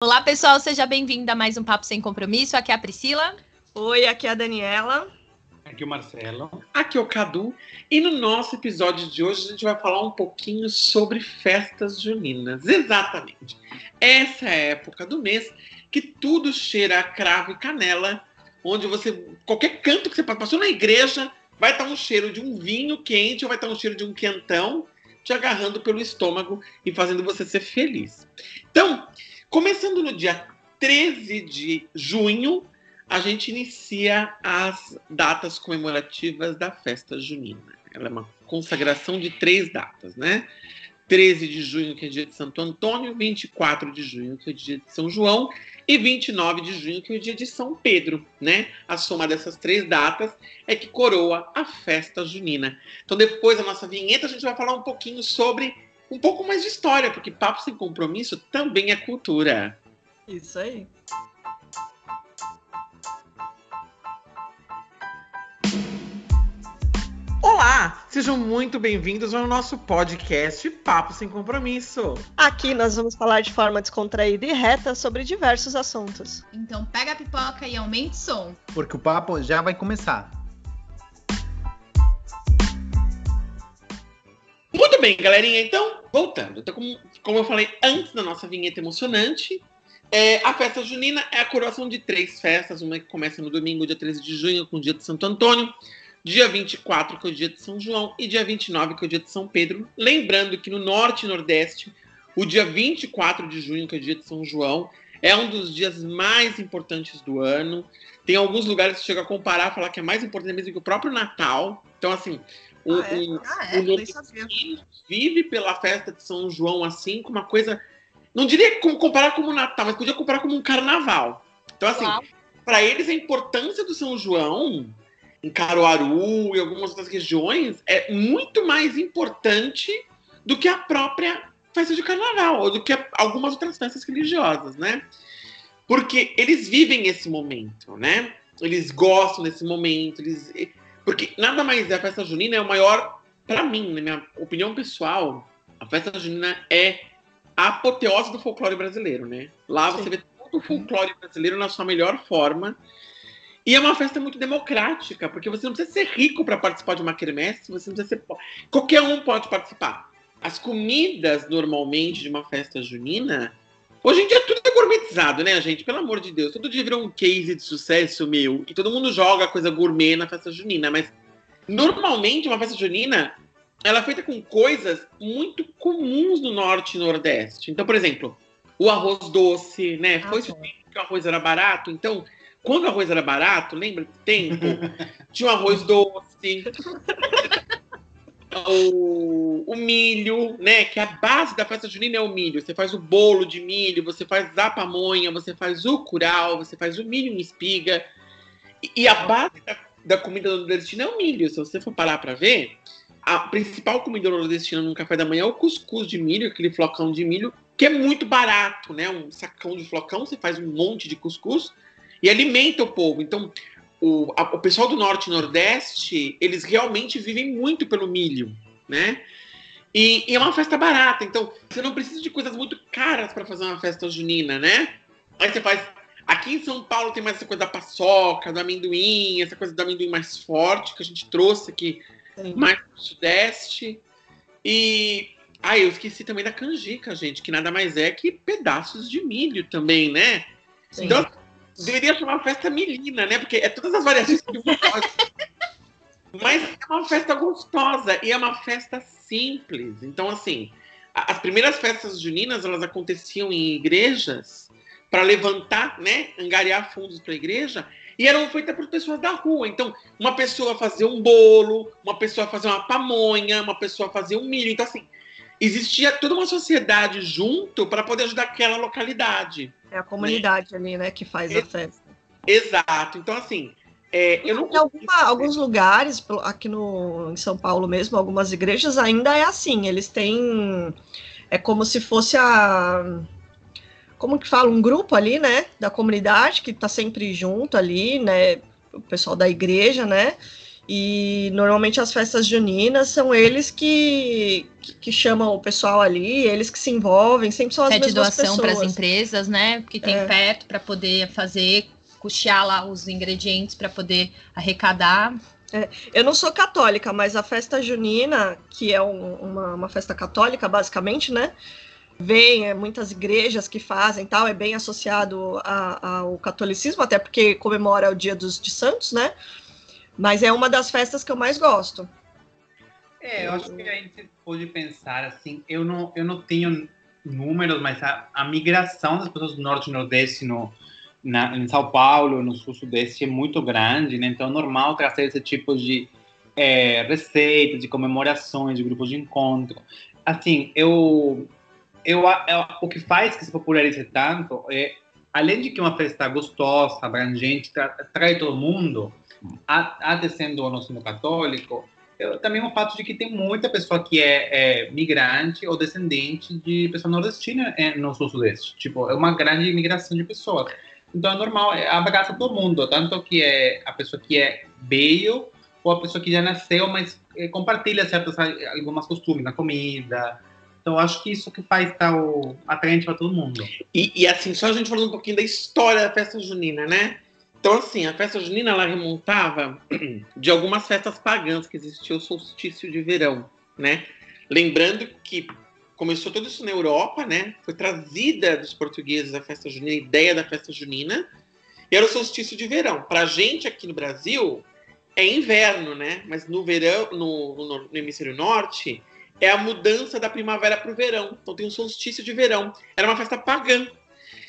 Olá, pessoal, seja bem-vindo a mais um Papo Sem Compromisso. Aqui é a Priscila. Oi, aqui é a Daniela. Aqui é o Marcelo. Aqui é o Cadu. E no nosso episódio de hoje a gente vai falar um pouquinho sobre festas juninas. Exatamente. Essa é a época do mês que tudo cheira a cravo e canela, onde você, qualquer canto que você passou na igreja, vai estar um cheiro de um vinho quente ou vai estar um cheiro de um quentão te agarrando pelo estômago e fazendo você ser feliz. Então, Começando no dia 13 de junho, a gente inicia as datas comemorativas da festa junina. Ela é uma consagração de três datas, né? 13 de junho, que é dia de Santo Antônio, 24 de junho, que é dia de São João, e 29 de junho, que é o dia de São Pedro, né? A soma dessas três datas é que coroa a festa junina. Então, depois da nossa vinheta, a gente vai falar um pouquinho sobre um pouco mais de história, porque Papo Sem Compromisso também é cultura. Isso aí. Olá, sejam muito bem-vindos ao nosso podcast Papo Sem Compromisso. Aqui nós vamos falar de forma descontraída e reta sobre diversos assuntos. Então pega a pipoca e aumente o som. Porque o papo já vai começar. Muito bem, galerinha. Então, voltando. Então, como, como eu falei antes da nossa vinheta emocionante, é, a festa junina é a coroação de três festas. Uma que começa no domingo, dia 13 de junho, com o dia de Santo Antônio. Dia 24, que é o dia de São João. E dia 29, que é o dia de São Pedro. Lembrando que no norte e nordeste, o dia 24 de junho, que é o dia de São João, é um dos dias mais importantes do ano. Tem alguns lugares que chega a comparar, falar que é mais importante mesmo que o próprio Natal. Então, assim, o, Ah, é? o, Ah, é? o nordestino vive pela festa de São João assim, com uma coisa. Não diria como comparar como Natal, mas podia comparar como um carnaval. Então, assim, para eles a importância do São João em Caruaru e algumas outras regiões é muito mais importante do que a própria festa de carnaval, ou do que algumas outras festas religiosas, né? Porque eles vivem esse momento, né? Eles gostam desse momento, eles porque nada mais é a festa junina é o maior para mim, na minha opinião pessoal, a festa junina é a apoteose do folclore brasileiro, né? Lá você Sim. vê todo o folclore brasileiro na sua melhor forma. E é uma festa muito democrática, porque você não precisa ser rico para participar de uma quermesse, você não precisa ser qualquer um pode participar. As comidas normalmente de uma festa junina, hoje em dia tudo é gourmetizado, né, gente? Pelo amor de Deus, todo dia virou um case de sucesso meu e todo mundo joga coisa gourmet na festa junina, mas normalmente uma festa junina ela é feita com coisas muito comuns no norte e nordeste. Então, por exemplo, o arroz doce, né? Foi Ah, tempo que o arroz era barato. Então, quando o arroz era barato, lembra que tempo? Tinha o arroz doce. o, o milho, né? Que a base da festa junina é o milho. Você faz o bolo de milho, você faz a pamonha, você faz o curau, você faz o milho em espiga. E, e a base da, da comida nordestina é o milho. Se você for parar para ver, a principal comida nordestina no café da manhã é o cuscuz de milho, aquele flocão de milho, que é muito barato, né? Um sacão de flocão, você faz um monte de cuscuz e alimenta o povo. Então, o, a- o pessoal do norte e nordeste, eles realmente vivem muito pelo milho, né? E, e é uma festa barata, então você não precisa de coisas muito caras para fazer uma festa junina, né? Aí você faz. Aqui em São Paulo tem mais essa coisa da paçoca, do amendoim, essa coisa do amendoim mais forte que a gente trouxe aqui Sim. mais pro sudeste. E. Ah, eu esqueci também da canjica, gente, que nada mais é que pedaços de milho também, né? Sim. Então, deveria chamar festa milina, né? Porque é todas as variações que gosto. Mas é uma festa gostosa e é uma festa simples. Então, assim, as primeiras festas juninas, elas aconteciam em igrejas para levantar, né, angariar fundos para a igreja, e eram feitas por pessoas da rua. Então, uma pessoa fazia um bolo, uma pessoa fazia uma pamonha, uma pessoa fazia um milho. Então, assim, existia toda uma sociedade junto para poder ajudar aquela localidade. É a comunidade ali, né, que faz a festa. Exato. Então, assim, é, eu não Em alguma- alguns lugares, aqui no, em São Paulo mesmo, algumas igrejas ainda é assim. Eles têm. É como se fosse a. Como que fala? Um grupo ali, né? Da comunidade que tá sempre junto ali, né? O pessoal da igreja, né? E normalmente as festas juninas são eles que, que, que chamam o pessoal ali, eles que se envolvem, sempre são as Pede mesmas doação para as empresas, né? Que tem É. perto para poder fazer, custear lá os ingredientes para poder arrecadar. Eu não sou católica, mas a festa junina, que é um- uma, uma festa católica, basicamente, né? Vem é, muitas igrejas que fazem tal, é bem associado a- ao catolicismo, até porque comemora o Dia dos de Santos, né? Mas é uma das festas que eu mais gosto. É, eu acho que a gente pode pensar assim, eu não, eu não tenho números, mas a, a migração das pessoas do norte e nordeste no, na, em São Paulo, no sul sudeste é muito grande, né? Então é normal trazer esse tipo de é, receitas, de comemorações, de grupos de encontro. Assim, eu, eu, eu o que faz que se popularize tanto é, além de que é uma festa gostosa, abrangente, tra, traz todo mundo, até sendo ou não sendo católico, eu- também o fato de que tem muita pessoa que é, é migrante ou descendente de pessoa nordestina é, no sul-sudeste. Tipo, é uma grande imigração de pessoas. Então é normal, é, abraça todo mundo, tanto que é a pessoa que é veio ou a pessoa que já nasceu, mas é, compartilha certas algumas costumes na comida. Então acho que isso que faz tal atraente para todo mundo. E, e, assim, só a gente falando um pouquinho da história da festa junina, né? Então, assim, a festa junina ela remontava de algumas festas pagãs que existia o solstício de verão, né? Lembrando que começou tudo isso na Europa, né? Foi trazida dos portugueses a festa junina, a ideia da festa junina, e era o solstício de verão. Pra gente aqui no Brasil é inverno, né? Mas no verão, no, no, no hemisfério norte, é a mudança da primavera para o verão. Então tem um solstício de verão. Era uma festa pagã.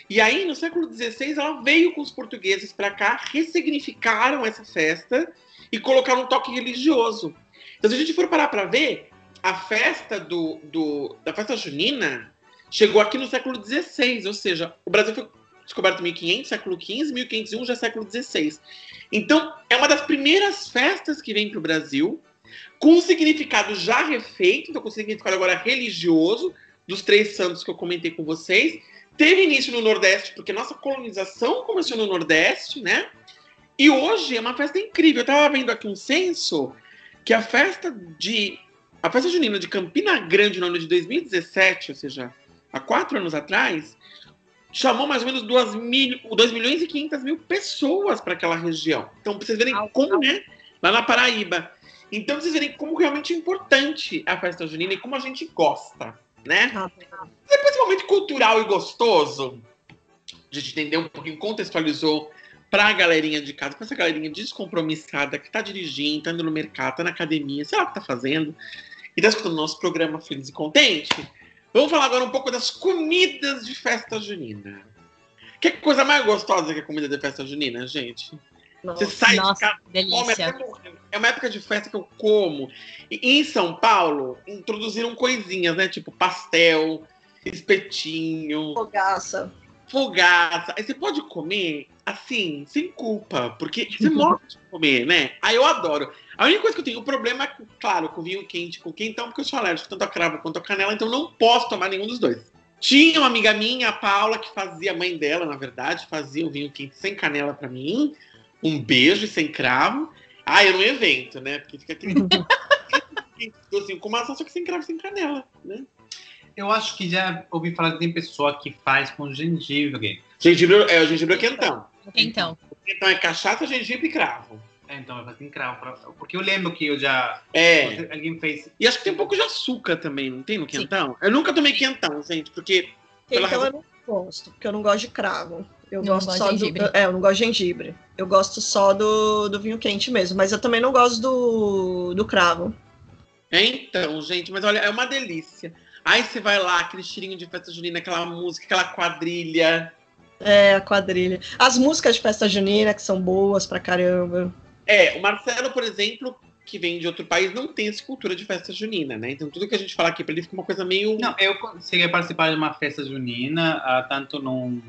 E aí, no século XVI, ela veio com os portugueses para cá, ressignificaram essa festa e colocaram um toque religioso. Então, se a gente for parar para ver, a festa do, do- da festa junina chegou aqui no século XVI, ou seja, o Brasil foi descoberto em 1500, século XV, 1501 já é século XVI. Então, é uma das primeiras festas que vem para o Brasil, com um significado já refeito, então com um significado agora religioso, dos três santos que eu comentei com vocês. Teve início no Nordeste, porque nossa colonização começou no Nordeste, né? E hoje é uma festa incrível. Eu estava vendo aqui um censo que a festa de. A festa junina de Campina Grande no ano de 2017, ou seja, há quatro anos atrás, chamou mais ou menos 2, mil, 2 milhões e 500 mil pessoas para aquela região. Então, pra vocês verem Au, como, au. né? Lá na Paraíba. Então, pra vocês verem como realmente é importante a festa junina e como a gente gosta, né? Ah, Depois esse momento cultural e gostoso, de gente entender um pouquinho, contextualizou pra galerinha de casa, pra essa galerinha descompromissada que tá dirigindo, tá indo no mercado, tá na academia, sei lá o que tá fazendo, e tá escutando nosso programa Feliz e Contente. Vamos falar agora um pouco das comidas de festa junina. Que coisa mais gostosa que a comida de festa junina, gente? Você nossa. sai de Nossa, casa que come delícia. até morrer. É uma época de festa que eu como. E em São Paulo, introduziram coisinhas, né? Tipo pastel, espetinho, Fogaça. fogaça. Aí você pode comer assim, sem culpa, porque você morre de comer, né? Aí eu adoro. A única coisa que eu tenho problema é, claro, com vinho quente, com quentão, porque eu sou alérgico tanto a cravo quanto a canela, então não posso tomar nenhum dos dois. Tinha uma amiga minha, a Paula, que fazia, a mãe dela, na verdade, fazia o vinho quente sem canela pra mim. Um beijo e sem cravo. Ah, era um evento, né? Porque fica aquele. assim, com maçã, só que sem cravo e sem canela, né? Eu acho que já ouvi falar que tem pessoa que faz com gengibre. Gengibre é o gengibre é quentão. Então, O quentão é cachaça, gengibre e cravo. É, então vai fazer em cravo. pra- Porque eu lembro que eu já. É. Alguém fez. E acho que tem um pouco de açúcar também, não tem no quentão? Eu nunca tomei quentão, gente, porque. Pela Então razão- eu não gosto, porque eu não gosto de cravo. Eu Não gosto gosto só de do. gengibre. É, eu não gosto de gengibre. Eu gosto só do, do vinho quente mesmo. Mas eu também não gosto do, do cravo. É, então, gente, mas olha, é uma delícia. Aí você vai lá, aquele cheirinho de festa junina, aquela música, aquela quadrilha. É, a quadrilha. As músicas de festa junina, que são boas pra caramba. É, o Marcelo, por exemplo, que vem de outro país, não tem essa cultura de festa junina, né? Então tudo que a gente fala aqui pra ele fica uma coisa meio. Não, eu cheguei participar de uma festa junina, ah, tanto num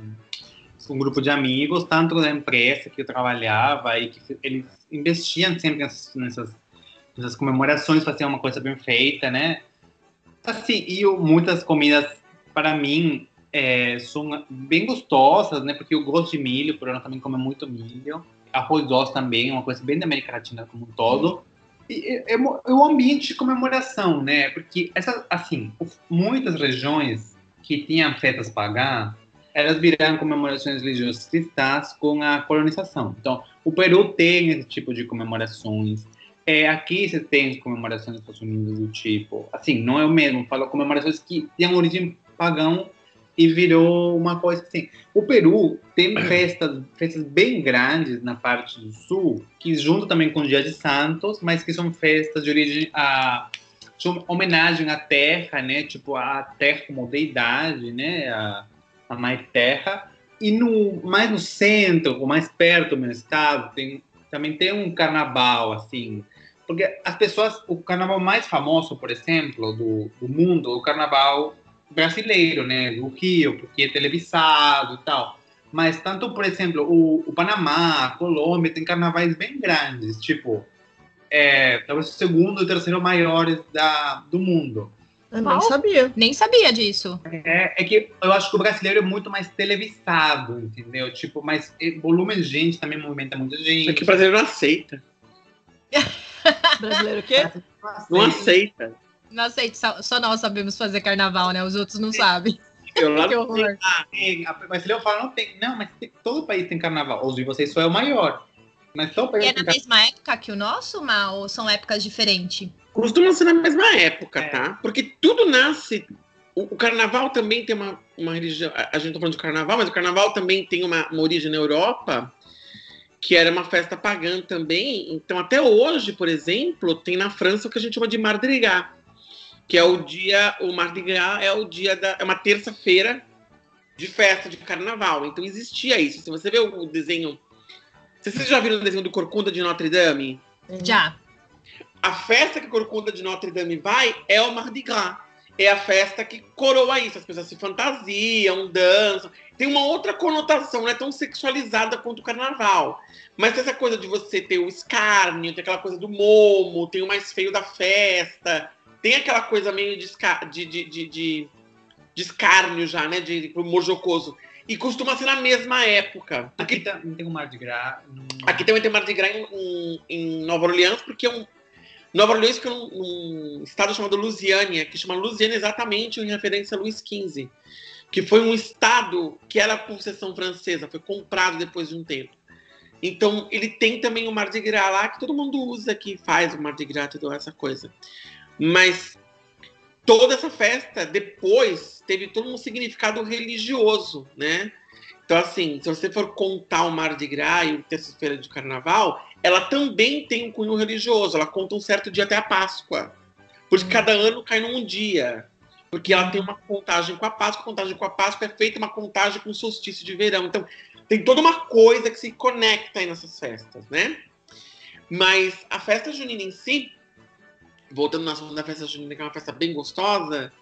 um grupo de amigos, tanto na empresa que eu trabalhava e que eles investiam sempre nessas, nessas, nessas comemorações, faziam uma coisa bem feita, né? Assim, e o- muitas comidas, para mim, é, são bem gostosas, né? Porque eu gosto de milho, o Bruno também come muito milho. arroz doce também, uma coisa bem da América Latina como um todo. É, é o ambiente de comemoração, né? Porque essa, assim, muitas regiões que tinham festas pagãs, elas viraram comemorações religiosas cristãs com a colonização. Então, o Peru tem esse tipo de comemorações. É, aqui você tem comemorações dos Estados Unidos do tipo, assim, não é o mesmo, falo comemorações que têm origem pagão e virou uma coisa assim. O Peru tem festas, festas bem grandes na parte do sul, que junto também com o Dia de Santos, mas que são festas de origem a homenagem à terra, né? Tipo a terra como deidade, né? A, a mãe terra. E no mais no centro, ou mais perto do meu estado, tem também tem um carnaval assim, porque as pessoas, o carnaval mais famoso, por exemplo, do, do mundo, o carnaval brasileiro, né, do Rio, porque é televisado e tal. Mas tanto, por exemplo, o, o Panamá, a Colômbia, tem carnavais bem grandes, tipo, é, talvez o segundo e terceiro maiores da, do mundo. Eu nem sabia. Nem sabia disso. É, é que eu acho que o brasileiro é muito mais televisado, entendeu? Tipo, mais volume de gente também movimenta muita gente. Só que o brasileiro não aceita. brasileiro o quê? Não aceita. Não aceito, só, só, nós sabemos fazer carnaval, né? Os outros não sabem. Eu lá que horror. Tem, ah, mas ele fala, não tem. Não, mas tem, todo país tem carnaval. Os de vocês só é o maior. Mas só o país e é na mesma época que o nosso, Mal, ou são épocas diferentes? Costumam ser na mesma época, é. tá? Porque tudo nasce. O, o, carnaval também tem uma, uma religião. A, gente tá falando de carnaval, mas o carnaval também tem uma, uma origem na Europa que era uma festa pagã também. Então, até hoje, por exemplo, tem na França o que a gente chama de Mardi Gras, que é o dia, o Mardi Gras é o dia da, é uma terça-feira de festa de carnaval. Então existia isso. Se você vê o desenho, vocês já viram o desenho do Corcunda de Notre Dame? Já. A festa que Corcunda de Notre Dame vai é o Mardi Gras. É a festa que coroa isso. As pessoas se fantasiam, dançam. Tem uma outra conotação, não é tão sexualizada quanto o carnaval. Mas tem essa coisa de você ter o escárnio, tem aquela coisa do momo, tem o mais feio da festa tem aquela coisa meio de, de, de, de, de escárnio já, né? De, de humor jocoso. E costuma ser na mesma época. Porque... Aqui tá, tem um Mardi Gras. Aqui também tem Mardi Gras em, em, Nova Orleans, porque é um. Nova Orleans que é um, um estado chamado Louisiana, que chama Louisiana exatamente em referência a Luís XV, que foi um estado que era concessão francesa, foi comprado depois de um tempo. Então, ele tem também o Mardi Gras lá, que todo mundo usa, que faz o Mardi Gras, toda essa coisa. Mas toda essa festa depois teve todo um significado religioso, né? Então, assim, se você for contar o Mar de Gras e o Terça-feira de Carnaval, ela também tem um cunho religioso. Ela conta um certo dia até a Páscoa. Porque uhum. cada ano cai num dia. Porque ela tem uma contagem com a Páscoa. Contagem com a Páscoa é feita uma contagem com o solstício de verão. Então, tem toda uma coisa que se conecta aí nessas festas, né? Mas a festa junina em si, voltando na segunda festa junina, que é uma festa bem gostosa,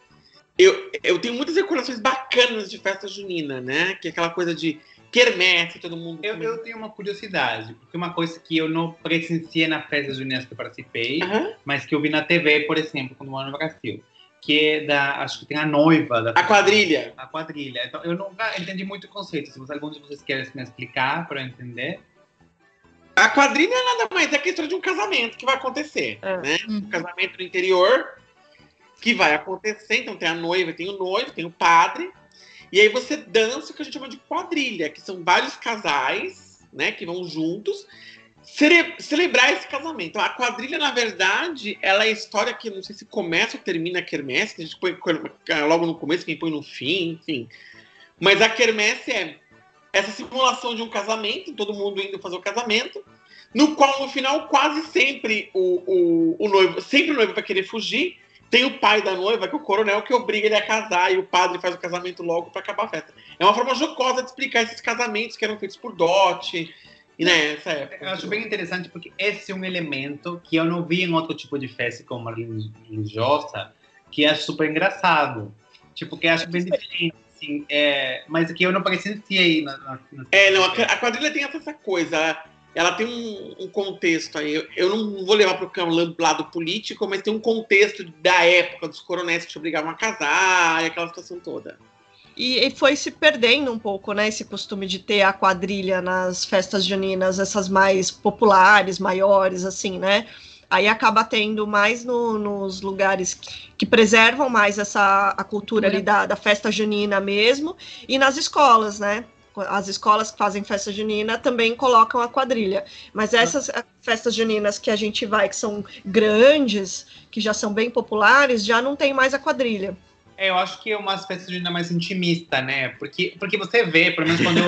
eu, eu tenho muitas recordações bacanas de festa junina, né? Que é aquela coisa de quermesse, todo mundo. Eu, eu, tenho uma curiosidade, porque uma coisa que eu não presenciei na festa junina que eu participei, uhum. mas que eu vi na TV, por exemplo, quando moro no Brasil. Que é da. Acho que tem a noiva da. A quadrilha. A quadrilha. Então, eu nunca entendi muito o conceito. Se alguns de vocês querem me explicar para eu entender. A quadrilha é nada mais é questão de um casamento que vai acontecer, é. né? Um uhum. casamento no interior que vai acontecer. Então tem a noiva, tem o noivo, tem o padre. E aí você dança o que a gente chama de quadrilha, que são vários casais, né, que vão juntos cele celebrar esse casamento. Então, a quadrilha, na verdade, ela é a história que não sei se começa ou termina a quermesse, que a gente põe logo no começo, quem põe no fim, enfim. Mas a quermesse é essa simulação de um casamento, todo mundo indo fazer o casamento, no qual no final quase sempre o, o, o noivo, sempre o noivo vai querer fugir. Tem o pai da noiva, que é o coronel, que obriga ele a casar e o padre faz o casamento logo para acabar a festa. É uma forma jocosa de explicar esses casamentos que eram feitos por dote. E nessa né, época. Eu acho bem interessante porque esse é um elemento que eu não vi em outro tipo de festa como a religiosa, que é super engraçado. Tipo, que acho bem diferente assim, é, mas aqui eu não presenciei. Na, na, na... É, não, a, quadrilha tem essa coisa, ela, ela tem um, um, contexto aí, eu, eu não vou levar para o lado político, mas tem um contexto da época dos coronéis que te obrigavam a casar e aquela situação toda. E, e foi se perdendo um pouco, né? Esse costume de ter a quadrilha nas festas juninas, essas mais populares, maiores, assim, né? Aí acaba tendo mais no, nos lugares que, que, preservam mais essa a cultura ali da, da festa junina mesmo, e nas escolas, né? as escolas que fazem festa junina também colocam a quadrilha. Mas essas festas juninas que a gente vai, que são grandes, que já são bem populares, já não tem mais a quadrilha. É, eu acho que é uma festas juninas mais intimista, né? Porque, porque você vê, pelo menos quando eu,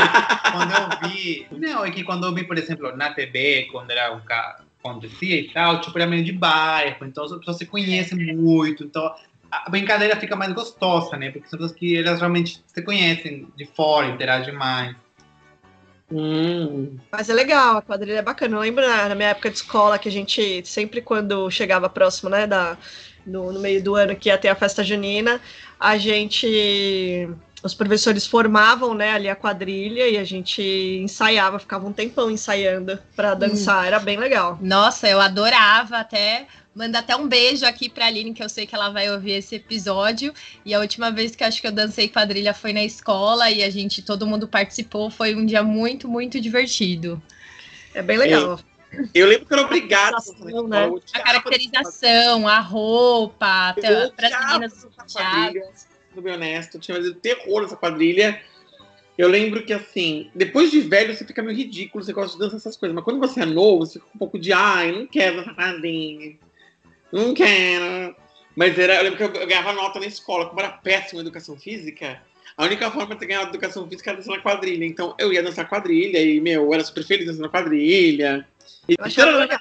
quando eu vi. Não, é que quando eu vi, por exemplo, na TV, quando era um cara acontecia e tal, tipo, era meio de bairro, então as pessoas se conhecem muito, então a brincadeira fica mais gostosa, né? Porque são pessoas que elas realmente se conhecem de fora, interagem mais. Hum. Mas é legal, a quadrilha é bacana. Eu lembro na, na, minha época de escola que a gente, sempre quando chegava próximo, né, da, no, no meio do ano que ia ter a festa junina, a gente os professores formavam, né, ali a quadrilha e a gente ensaiava, ficava um tempão ensaiando para dançar, hum. era bem legal. Nossa, eu adorava até Manda até um beijo aqui pra Aline, que eu sei que ela vai ouvir esse episódio. E a última vez que eu acho que eu dancei quadrilha foi na escola e a gente, todo mundo participou. Foi um dia muito, muito divertido. É bem legal. Eu, eu lembro que eu era obrigada. Né? A caracterização, a roupa, para as meninas Sendo bem honesto, eu tinha medo terror nessa quadrilha. Eu lembro que, assim, depois de velho, você fica meio ridículo, você gosta de dançar essas coisas. Mas quando você é novo, você fica um pouco de, ai, não quero dançar quadrilha. Não quero. Mas era, eu lembro que eu ganhava nota na escola, como era péssima educação física. A única forma de ter ganhado educação física era dançar na quadrilha. Então eu ia dançar quadrilha e, meu, eu era super feliz dançando na quadrilha. E... Eu, achava legal.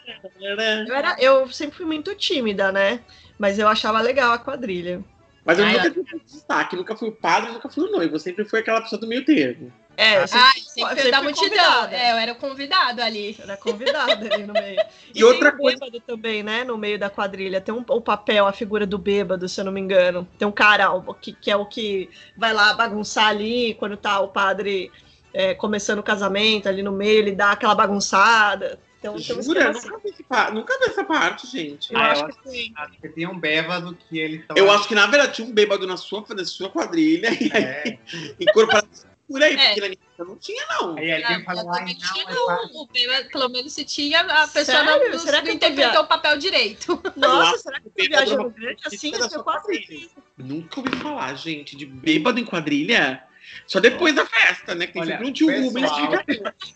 eu, era, eu sempre fui muito tímida, né? Mas eu achava legal a quadrilha. Mas eu Ai, nunca tive destaque, nunca fui o padre, nunca fui o noivo. Eu sempre fui aquela pessoa do meio termo. É, eu sempre, ah, sempre, sempre da multidão. É, eu era convidado ali. Era convidado ali no meio. E, e outra coisa também, né, no meio da quadrilha. Tem um, o papel, a figura do bêbado, se eu não me engano. Tem um cara que, que é o que vai lá bagunçar ali quando tá o padre é, começando o casamento ali no meio, ele dá aquela bagunçada. Então, Jura? Nunca vi, nunca vi essa parte, gente. Eu ah, acho, eu que sim. Acho que tem um bêbado que ele tava... Eu acho que, na verdade, tinha um bêbado na sua, na sua quadrilha. E aí, incorporado por aí, é. porque na minha não tinha, não. Aí alguém ah, falou, não, tinha, não. O bêbado, pelo menos se tinha, a pessoa Sério? não, será que interpretou via... o papel direito. Nossa, será que você viajou no grande assim? Eu quase Nunca ouvi falar, gente, de bêbado em quadrilha. Só depois da festa, né? Que tem Olha, sempre um tio Rubens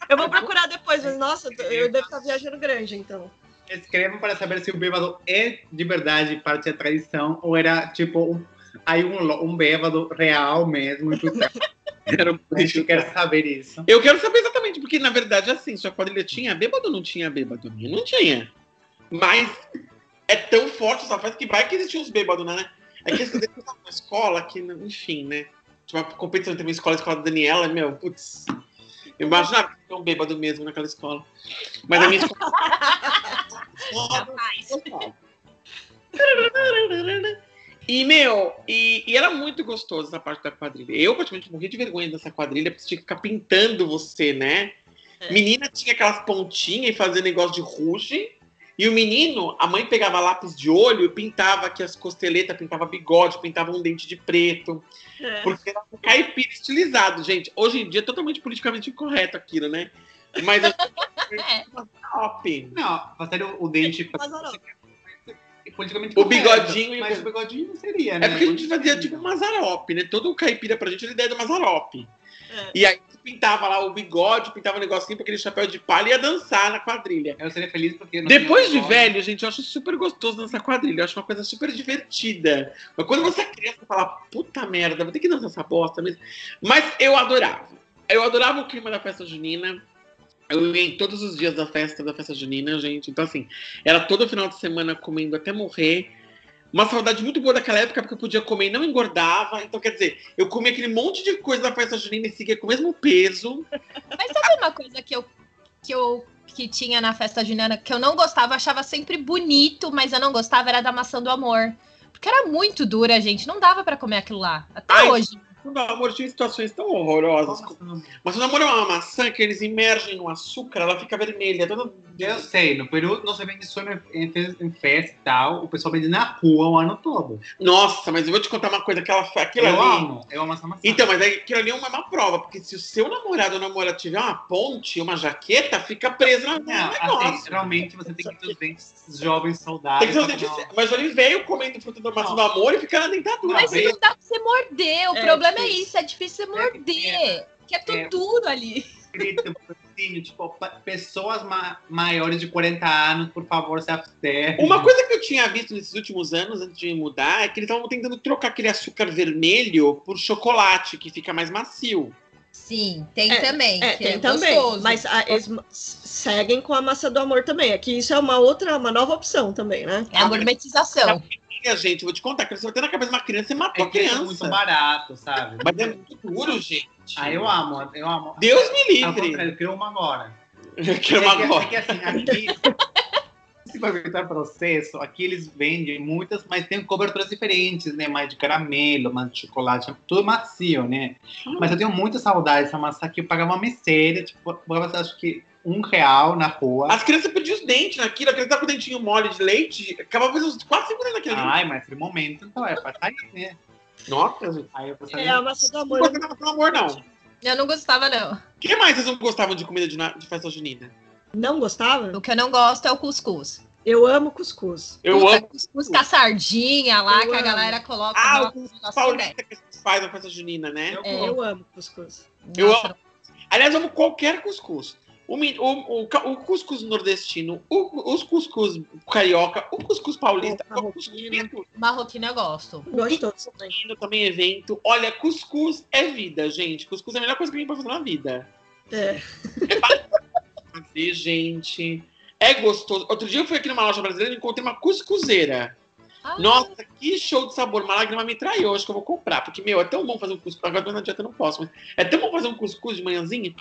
Eu vou procurar depois, mas nossa, eu devo estar viajando grande, então. Escrevam para saber se o bêbado é de verdade parte da tradição ou era tipo um, aí um, um bêbado real mesmo. Era eu quero saber isso. Eu quero saber exatamente, porque na verdade, assim, sua quadrilha tinha bêbado ou não tinha bêbado? Não tinha. Mas é tão forte essa festa que vai que existiam os bêbados, né? É que você na escola que, enfim, né? Competição entre uma escola a escola da Daniela, meu, putz. Eu imaginava que tinha um bêbado mesmo naquela escola. Mas a minha escola. e, meu, e, e, era muito gostoso essa parte da quadrilha. Eu praticamente morri de vergonha dessa quadrilha, porque tinha que ficar pintando você, né? É. Menina tinha aquelas pontinhas e fazia negócio de ruge. E o menino, a mãe pegava lápis de olho e pintava aqui as costeletas, pintava bigode, pintava um dente de preto. É. Porque era um caipira estilizado, gente. Hoje em dia é totalmente politicamente incorreto aquilo, né? Mas é. top. Não, fazer o, o dente. Politicamente o bigodinho mas o bigodinho não seria, né? É porque a gente fazia tipo Mazarope, né? Todo o caipira pra gente era ideia do Mazarope. É. E aí pintava lá o bigode, pintava um negocinho com aquele chapéu de palha e ia dançar na quadrilha. Eu seria feliz porque. Depois de velho, gente, eu acho super gostoso dançar quadrilha. Eu acho uma coisa super divertida. Mas quando você é criança, você fala, puta merda, vou ter que dançar essa bosta mesmo. Mas eu adorava. Eu adorava o clima da festa junina. Eu ia em todos os dias da festa, da festa junina, gente. Então, assim, era todo final de semana comendo até morrer uma saudade muito boa daquela época, porque eu podia comer e não engordava. Então, quer dizer, eu comia aquele monte de coisa da festa junina e seguia com o mesmo peso. Mas sabe uma coisa que eu, que eu que tinha na festa junina que eu não gostava, achava sempre bonito, mas eu não gostava, era da maçã do amor. Porque era muito dura, gente. Não dava para comer aquilo lá. Até Ai, hoje. Do amor tinha situações tão horrorosas. Maçã do amor é uma maçã que eles imergem no açúcar, ela fica vermelha. Toda... Eu sei, no Peru não se vende só em, em festa e tal, o pessoal vende na rua o ano todo. Nossa, mas eu vou te contar uma coisa, aquela, aquilo eu ali. amo, eu amo essa maçã. Então, mas aí, aquilo ali é uma, uma prova, porque se o seu namorado ou namorada tiver uma ponte, uma jaqueta, fica preso na, no Não, negócio. assim, realmente você tem que ter os dentes jovens Tem saudáveis. que ser os dentes- Mas ele veio comendo fruta do maçã do amor e fica na dentadura. Mas não dá pra você morder. O É problema é difícil. isso, é difícil você morder. Que é tudo É. duro ali. escrito, tipo, pessoas ma- maiores de 40 anos, por favor, se abstenham. Uma coisa que eu tinha visto nesses últimos anos, antes de mudar, é que eles estavam tentando trocar aquele açúcar vermelho por chocolate, que fica mais macio. Sim, tem É, também. É, que tem é também. gostoso. Mas a- eles seguem com a massa do amor também. Aqui isso é uma outra, uma nova opção também, né? É a gourmetização. E, gente, eu vou te contar, que você vai ter na cabeça de uma criança, É matou a que é criança. muito barato, sabe? Mas é muito duro, gente. Ah, eu amo, eu amo. Deus me Ao livre. contrário, eu quero uma agora. Eu quero uma é, que, agora. é que assim, aqui, se vai evitar processo, aqui eles vendem muitas, mas tem coberturas diferentes, né? Mais de caramelo, mais de chocolate, tudo macio, né? Mas eu tenho muita saudade dessa maçã que eu pagava uma miséria, tipo, pagava, acho que um real na rua. As crianças perdiam os dentes naquilo, a criança tava com o dentinho mole de leite, acabava fazendo uns 4, 5 dentes naquilo. Ai, mas foi momento, então é pra sair, né? Nossa, gente. Aí eu É a massa do Não amor. gostava pelo amor, não. O Eu não gostava, não. que mais vocês não gostavam de comida de, na- de festa junina? Não gostava? O que eu não gosto é o cuscuz. Eu amo cuscuz. Eu Puta, amo Cuscuz com a sardinha lá, Eu que a amo. galera coloca. Ah, o cuscuz paulista que vocês fazem na festa junina, né? Eu É. Eu amo cuscuz. Eu nossa, amo. Aliás, eu amo qualquer cuscuz. O, o, o, o cuscuz nordestino, o, os cuscuz carioca, o cuscuz paulista, O o cuscuz marroquino. marroquino eu gosto. Gosto de todos também. Marroquino também é evento. Olha, cuscuz é vida, gente. Cuscuz é a melhor coisa que a gente pode fazer na vida. É. Fazer, gente. É gostoso. Outro dia eu fui aqui numa loja brasileira e encontrei uma cuscuzeira. Ah, Nossa, que show de sabor. Uma lágrima me traiu. Acho que eu vou comprar. Porque, meu, é tão bom fazer um cuscuz. Agora na dieta eu não posso, mas é tão bom fazer um cuscuz de manhãzinha.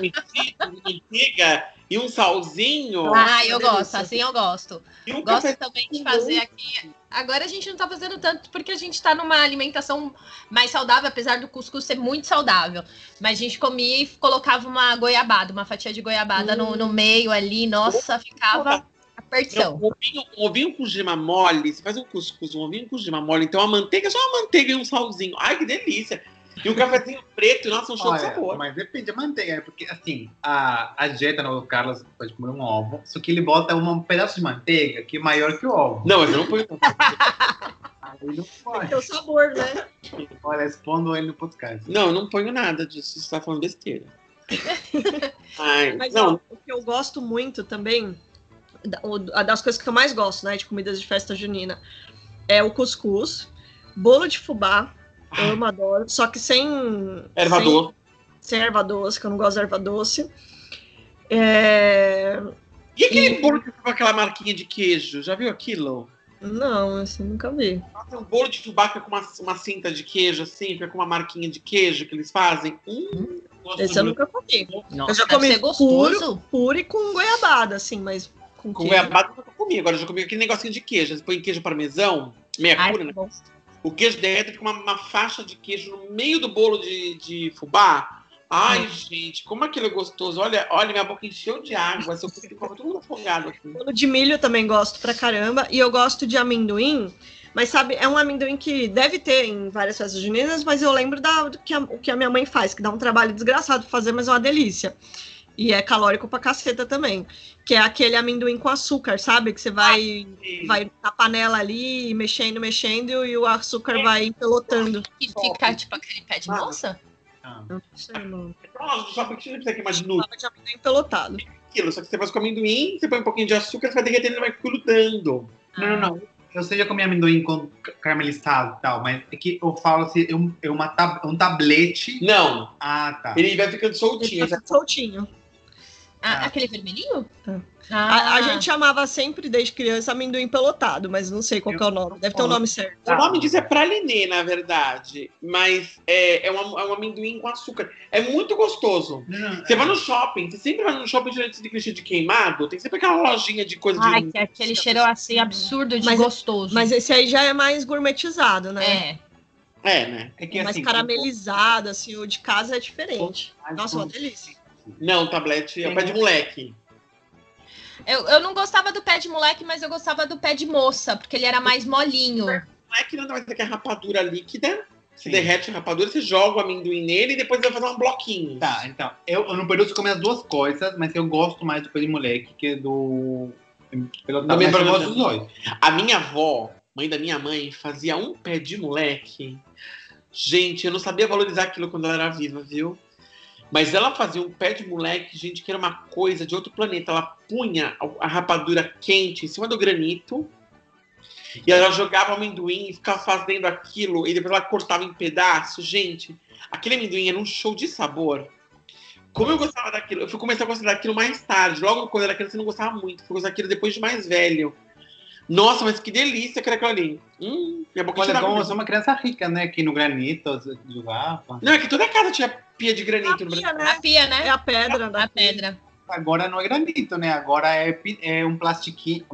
Mexido, manteiga e um salzinho. Ah, eu gosto, assim eu gosto. Gosto também de fazer aqui. Agora a gente não tá fazendo tanto porque a gente tá numa alimentação mais saudável, apesar do cuscuz ser muito saudável. Mas a gente comia e colocava uma goiabada, uma fatia de goiabada no, no meio ali, nossa, ficava apertão. Um ovinho, um ovinho com gema mole. Você faz um cuscuz, um ovinho com gema mole. Então a manteiga é só uma manteiga e um salzinho. Ai, que delícia. E um cafezinho preto. Nossa, um show de Olha, sabor. mas depende da manteiga, né? porque assim, a, a dieta no Carlos pode comer um ovo, só que ele bota um pedaço de manteiga que é maior que o ovo. Não, mas eu não ponho. Aí não Tem pode. ter o sabor, né? Olha, respondo ele no podcast. Não, eu não ponho nada disso. Você tá falando besteira. Ai, Mas não, ó, o que eu gosto muito também, das coisas que eu mais gosto, né, de comidas de festa junina, é o cuscuz, bolo de fubá, amo, adoro, só que sem... erva sem, doce. sem erva doce, que eu não gosto de erva doce. É... E aquele E- bolo que fica com aquela marquinha de queijo? Já viu aquilo? Não, assim, nunca vi. Nossa, um bolo de fubá com uma, uma cinta de queijo, assim, com uma marquinha de queijo que eles fazem. Hum, Esse eu nunca comi. Nossa, eu já comi gostoso. Puro e com goiabada, assim, mas com, Com queijo. goiabada eu nunca comi. Agora eu já comi aquele negocinho de queijo. Você põe queijo parmesão, meia Ai, cura, né? bom. O queijo derrete fica uma, uma faixa de queijo no meio do bolo de, de fubá. Ai, gente, como aquilo é gostoso. Olha, olha, minha boca encheu de água. Se eu todo mundo afogado aqui. Bolo de milho eu também gosto pra caramba. E eu gosto de amendoim. Mas sabe, é um amendoim que deve ter em várias festas juninas, mas eu lembro da, do que a, o que a minha mãe faz, que dá um trabalho desgraçado fazer, mas é uma delícia. E é calórico pra caceta também. Que é aquele amendoim com açúcar, sabe? Que você vai, vai na panela ali, mexendo, mexendo, e o açúcar vai pelotando. Que fica tipo aquele pé de moça? Ah. Não sei, mano. Nossa, só porque você precisa aqui mais de nudo. De amendoim pelotado. Aquilo, só que você faz com amendoim, você põe um pouquinho de açúcar, você vai derretendo e ele vai grudando. Não, não, não. Eu sei já comi amendoim com ca- caramelizado e tal, mas é que eu falo assim, é um, é uma tab um tablete. Não, Ah, tá. ele vai ficando soltinho. Ele tá soltinho. Ah, Ah. aquele vermelhinho? Ah. Ah, A, a gente chamava sempre, desde criança, amendoim pelotado, mas não sei qual que é o nome. Deve ter um nome certo. O nome disso é pralinê, na verdade. Mas é, é, um, é um amendoim com açúcar. É muito gostoso. Não, Você vai no shopping, você sempre vai no shopping de vestido de queimado, tem sempre aquela lojinha de coisa Ai, de. que é aquele cheiro assim absurdo de Mas- gostoso. Mas esse aí já é mais gourmetizado, né? é. É, né? É que, mais assim, caramelizado, assim, o de casa é diferente. Nossa, uma delícia. Não, tablete é o pé de moleque. Eu, eu não gostava do pé de moleque, mas eu gostava do pé de moça, porque ele era mais molinho. Moleque nada mais é que a rapadura líquida. Sim. derrete a rapadura, você joga o amendoim nele e depois vai fazer um bloquinho. Tá, então, eu, eu no período eu comi as duas coisas, mas eu gosto mais do pé de moleque que do. Pelo mas gosto dos dois. A minha avó, mãe da minha mãe, fazia um pé de moleque. Gente, eu não sabia valorizar aquilo quando ela era viva, viu? Mas ela fazia um pé de moleque, gente, que era uma coisa de outro planeta. Ela punha a- rapadura quente em cima do granito. E ela jogava o amendoim e ficava fazendo aquilo. E depois ela cortava em pedaços. Gente, aquele amendoim era um show de sabor. Como eu gostava daquilo, eu fui começar a gostar daquilo mais tarde. Logo quando eu era criança, eu não gostava muito. Fui gostar daquilo depois de mais velho. Nossa, mas que delícia que era aquilo ali. Hum, minha boca Olha, como eu sou uma criança rica, né? Aqui no granito, jogava. Não, é que toda casa tinha pia de granito Brasil. Pia, A né? pia, É né? a pedra da A pedra. Agora não é granito, né? Agora é, é um plastiquinho.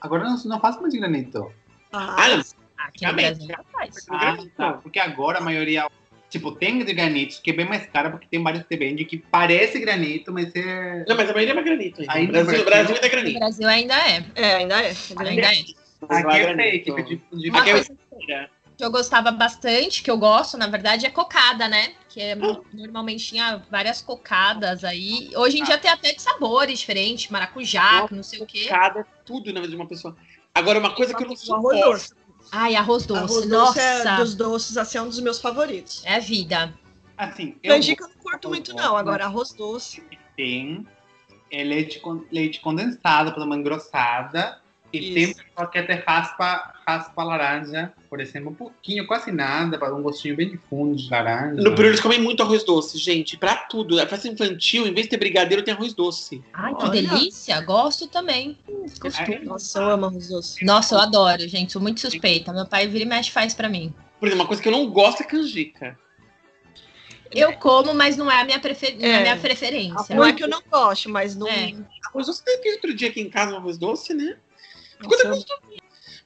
Agora não, não faz mais de granito. Ah, Ah, não. Aqui no. Brasil não faz. Ah, tá. Porque agora a maioria. Tipo, tem de granito, que é bem mais caro, porque tem vários que vende que parece granito, mas é. Não, mas a maioria é granito. ainda. Ainda Brasil, Brasil. Brasil ainda é No granito. Brasil ainda é. é, ainda é. Ainda é. Aqui Lá é granito. fake, tipo, de, Aqui é. Que eu gostava bastante, que eu gosto, na verdade, é cocada, né? Que é, normalmente tinha várias cocadas aí. Hoje em dia tem até de sabores diferentes, maracujá, não sei o quê. Cada tudo na vida de uma pessoa. Agora, uma coisa que eu não suporto. doce. Ai, arroz doce. Arroz Nossa, doce é dos doces, assim, é um dos meus favoritos. é vida. Assim, eu Canjica eu não curto muito, doce, não. né? Agora, arroz doce. tem é leite, con- leite condensado para uma engrossada. E Isso. sempre só quer ter raspa, raspa laranja, por exemplo, um pouquinho, quase nada, para um gostinho bem de fundo de laranja. No Peru eles comem muito arroz doce, gente. Pra tudo. A festa infantil, em vez de ter brigadeiro, tem arroz doce. Ai, que Olha. delícia. Gosto também. É, Nossa, eu amo arroz doce. Nossa, eu adoro, gente. Sou muito suspeita. Meu pai vira e mexe faz pra mim. Por exemplo, uma coisa que eu não gosto é canjica. Eu como, mas não é a minha, prefer... é a É. minha preferência. Não é que eu não gosto, mas não. É. Arroz doce, fiz outro dia aqui em casa um arroz doce, né? Ficou Nossa, gostoso.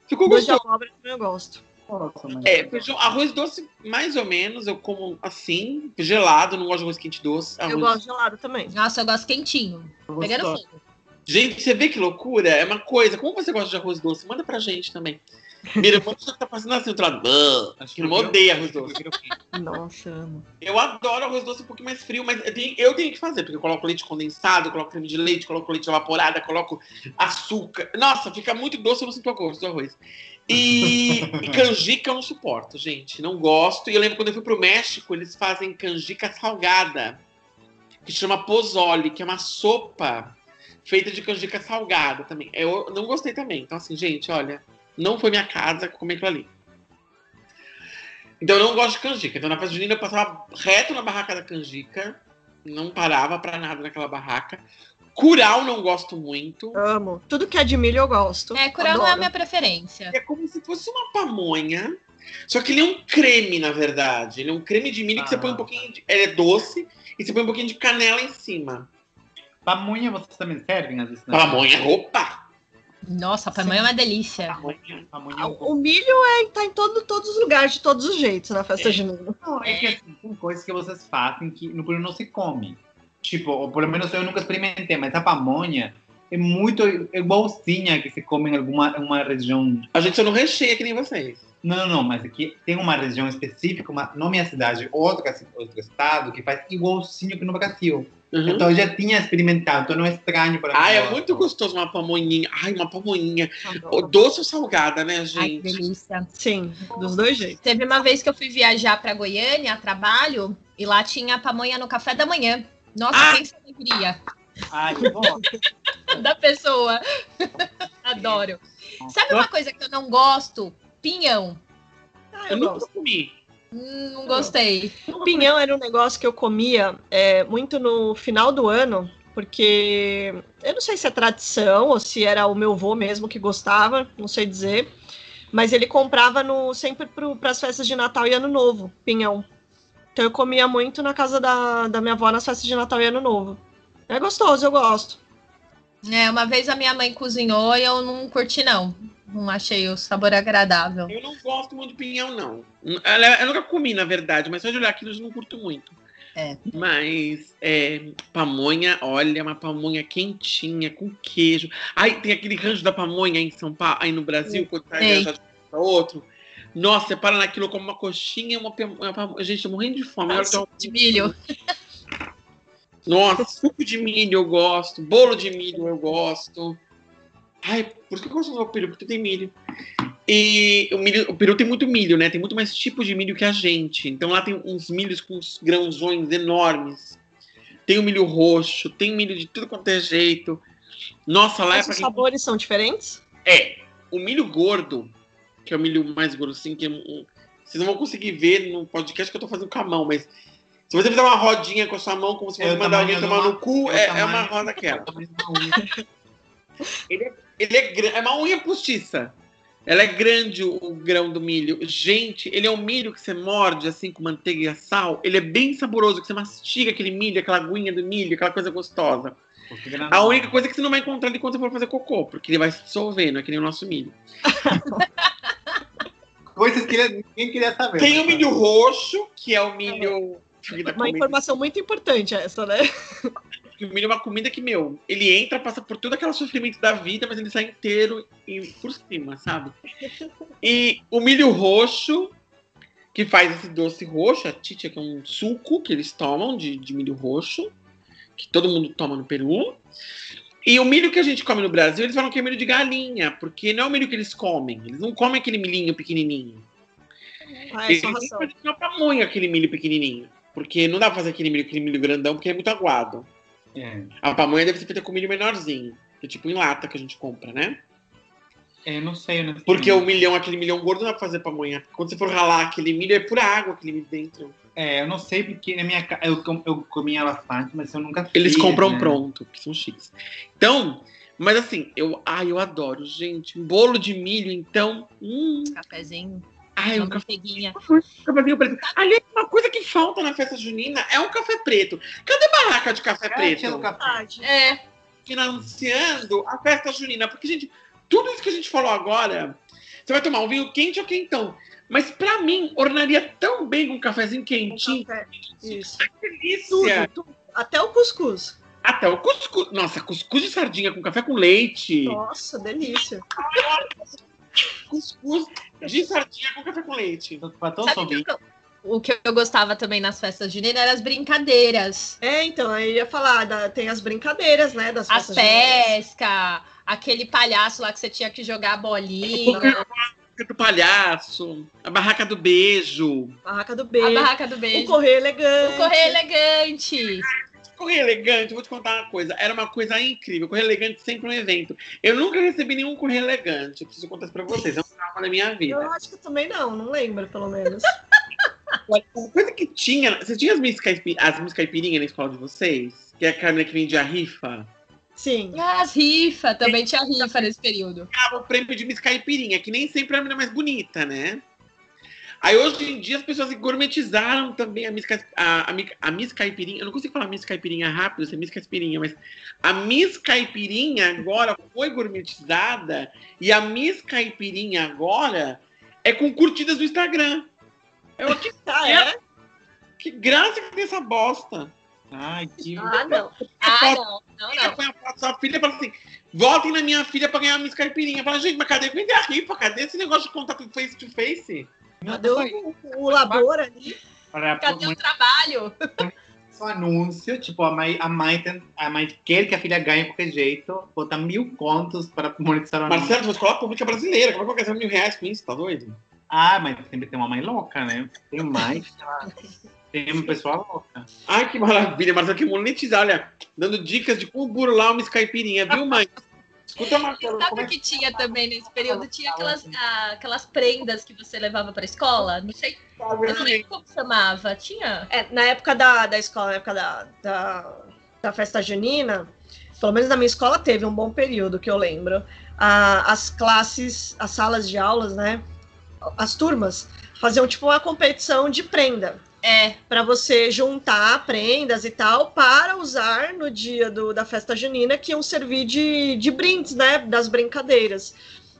Ficou gostoso. abóbora também eu gosto. Nossa, mas- É, feijão, arroz doce, mais ou menos, eu como assim, gelado, não gosto de arroz quente doce. Eu Arroz... gosto de gelado também. Nossa, eu gosto quentinho. Pegando fogo. Gente, você vê que loucura? É uma coisa. Como você gosta de arroz doce? Manda pra gente também. Pessoa que tá fazendo assim, outro lado. Acho Que não eu- odeia arroz doce. Nossa, eu amo. Eu adoro arroz doce um pouquinho mais frio, mas eu tenho, eu tenho que fazer, porque eu coloco leite condensado, coloco creme de leite, coloco leite evaporado, coloco açúcar. Nossa, fica muito doce, eu não sinto a gosto do arroz. E, e canjica eu não suporto, gente. Não gosto. E eu lembro quando eu fui pro México, eles fazem canjica salgada, que chama pozole, que é uma sopa feita de canjica salgada também. Eu não gostei também. Então, assim, gente, olha, não foi minha casa comer aquilo ali. Então eu não gosto de canjica. Então na festa junina eu passava reto na barraca da canjica, não parava pra nada naquela barraca. Curau não gosto muito. Amo. Tudo que é de milho eu gosto. É, curau não é a minha preferência. É como se fosse uma pamonha, só que ele é um creme, na verdade. Ele é um creme de milho que você Ah. põe um pouquinho de... Ele é doce e você põe um pouquinho de canela em cima. Pamonha vocês também servem às vezes? né? Pamonha, opa! Nossa, mim é uma delícia. Pamonha. Pamonha é Ah, um pouco- O milho é, tá em todo, todos os lugares, de todos os jeitos na festa É. junina. Não, é que assim, tem coisas que vocês fazem que no Peru não se come. Tipo, ou pelo menos eu nunca experimentei, mas a pamonha é muito igualzinha que se come em alguma uma região. A gente só não recheia que nem vocês. Não, não, não, mas aqui tem uma região específica, uma, não minha cidade, outra, outro estado, que faz igualzinho que no Brasil. Uhum. Então eu já tinha experimentado, então não é estranho para mim. Ah, é muito gostoso uma pamonhinha. Ai, uma pamonhinha. Adoro. Doce ou salgada, né, Ai, que gente? delícia. Sim, dos dois jeitos. Teve uma vez que eu fui viajar pra Goiânia a trabalho e lá tinha pamonha no café da manhã. Nossa, Ah! pensa alegria Ai, que bom. da pessoa. Adoro. Sabe uma coisa que eu não gosto? Pinhão. Ah, Eu eu nunca gosto. comi. Hum, Não gostei. O pinhão era um negócio que eu comia é, muito no final do ano, porque eu não sei se é tradição ou se era o meu avô mesmo que gostava, não sei dizer. Mas ele comprava no, sempre para as festas de Natal e Ano Novo, pinhão. Então eu comia muito na casa da, da minha avó nas festas de Natal e Ano Novo. É gostoso, eu gosto. É, uma vez a minha mãe cozinhou e eu não curti, não. Não achei o sabor agradável. Eu não gosto muito de pinhão, não. Eu nunca comi, na verdade, mas só de olhar aquilo eu não curto muito. É. Mas é, pamonha, olha, uma pamonha quentinha, com queijo. Aí tem aquele rancho da pamonha em São Paulo, aí no Brasil, quando tá para outro. Nossa, você para naquilo como uma coxinha, uma, pa- uma. Gente, tô morrendo de fome. Tô- De milho. Nossa, suco de milho eu gosto, bolo de milho eu gosto. Ai, por que eu gosto do meu peru? Porque tem milho. E o, milho, o peru tem muito milho, né? Tem muito mais tipo de milho que a gente. Então lá tem uns milhos com uns grãozões enormes. Tem o milho roxo, tem milho de tudo quanto é jeito. Nossa, lá é Mas pra os quem sabores são diferentes? é, o milho gordo, que é o milho mais grossinho, que é um- vocês não vão conseguir ver no podcast que eu tô fazendo com a mão, mas se você fizer uma rodinha com a sua mão, como se É fosse o mandar alguém tomar uma- no cu, é o é, é uma roda aquela. Ele é, gra- é uma unha postiça. Ela é grande, o, o grão do milho. Gente, ele é um milho que você morde assim com manteiga e sal. Ele é bem saboroso, que você mastiga aquele milho, aquela aguinha do milho, aquela coisa gostosa. A única coisa é que você não vai encontrar ele quando você for fazer cocô, porque ele vai se dissolver, não é que nem o nosso milho. Coisas que ele- ninguém queria saber. Tem o milho roxo, que é o milho. dá Uma informação muito importante essa, né? Que O milho é uma comida que, meu, ele entra, passa por todo aquele sofrimento da vida, mas ele sai inteiro e por cima, sabe? E o milho roxo, que faz esse doce roxo, a titia, que é um suco que eles tomam de, de milho roxo, que todo mundo toma no Peru. E o milho que a gente come no Brasil, eles falam que é milho de galinha, porque não é o milho que eles comem. Eles não comem aquele milhinho pequenininho. Ah, é Eles fazer uma pamonha aquele milho pequenininho. Porque não dá pra fazer aquele milho, aquele milho grandão, porque é muito aguado. É. A pamonha deve ser feita com milho menorzinho. Que é tipo em lata que a gente compra, né? É, não sei. Eu não sei. Porque o milhão, aquele milhão gordo, não dá pra fazer pamonha. Quando você for ralar aquele milho, é pura água aquele milho dentro. É, eu não sei porque na minha casa eu, eu comia bastante, mas eu nunca Eles fiz, compram né? pronto, que são chiques. Então, mas assim, eu, ai, eu adoro, gente. Um bolo de milho, então. Hum, Cafezinho, ai, uma um café, manteiguinha. cafezinho preto. Aliás, uma coisa que falta na festa junina é um café preto. Cadê barraca de café É, preto? café. É, financiando a festa junina. Porque, gente, tudo isso que a gente falou agora, você vai tomar um vinho quente ou quentão. Mas pra mim, ornaria tão bem com um cafezinho quentinho. Café. Isso. Que Tudo, delícia! tudo. Até o cuscuz. Até o cuscuz. Nossa, cuscuz de sardinha com café com leite. Nossa, delícia. Cuscuz de sardinha com café com leite. Pra sabe ouvintes. que eu- o que eu gostava também nas festas juninas eram as brincadeiras. É, então, aí eu ia falar, da- tem as brincadeiras, né? Das As festas juninas. pescas, aquele palhaço lá que você tinha que jogar a bolinha, Barraca do palhaço, a barraca do beijo. Barraca do a beijo. barraca do O beijo, correio elegante. o correio elegante. Correio elegante, eu vou te contar uma coisa. Era uma coisa incrível. Correio elegante sempre um evento. Eu nunca recebi nenhum correio elegante. Eu preciso contar isso pra vocês. É um trauma da minha vida. Eu acho que também não, não lembro, pelo menos. Uma coisa que tinha. Você tinha as Miss, Caipi, as Miss Caipirinha na escola de vocês? Que é a Carmen que vendia rifa? Sim. As rifas, também tinha rifa nesse período. Ganhava o prêmio de Miss Caipirinha, que nem sempre era a menina mais bonita, né? Aí hoje em dia as pessoas gourmetizaram também a Miss, a, a, a Miss Caipirinha. Eu não consigo falar Miss Caipirinha rápido, ser Miss Caipirinha, mas a Miss Caipirinha agora foi gourmetizada e a Miss Caipirinha agora é com curtidas do Instagram. Eu, que, Ah, é? que graça que tem essa bosta. Ai, que. Ah, não. Ah, não, não, não. põe a foto sua filha e fala assim: votem na minha filha pra ganhar uma Miss Caipirinha. Fala, gente, mas cadê? Cadê a rifa? Cadê esse negócio de contato face to face? Cadê o, o labor ali? Cadê o trabalho? um anúncio, tipo, a mãe, a, mãe tem, a mãe quer que a filha ganhe de qualquer jeito, bota mil contos para monetizar o anúncio. Marcelo, você escola pública brasileira. Como é que eu quero mil reais com isso? Tá doido? Ah, mas sempre tem uma mãe louca, né? Tem mais. ela- Tem uma pessoa louca. Ai, que maravilha. Marcelo, que monetizar. Olha, dando dicas de como burlar uma Miss Caipirinha, viu, mãe? Escuta, Marcelo. Sabe é o que tinha também nesse período? Tinha aquelas, ah, aquelas prendas que você levava pra escola. Não sei, eu não lembro como chamava. Tinha? É, na época da, da escola, na época da, da, da festa junina, pelo menos na minha escola teve um bom período, que eu lembro. Ah, as classes, as salas de aulas, né? As turmas faziam tipo uma competição de prenda. É. Para você juntar prendas e tal para usar no dia do, da festa junina, que iam servir de, de brindes, né? Das brincadeiras.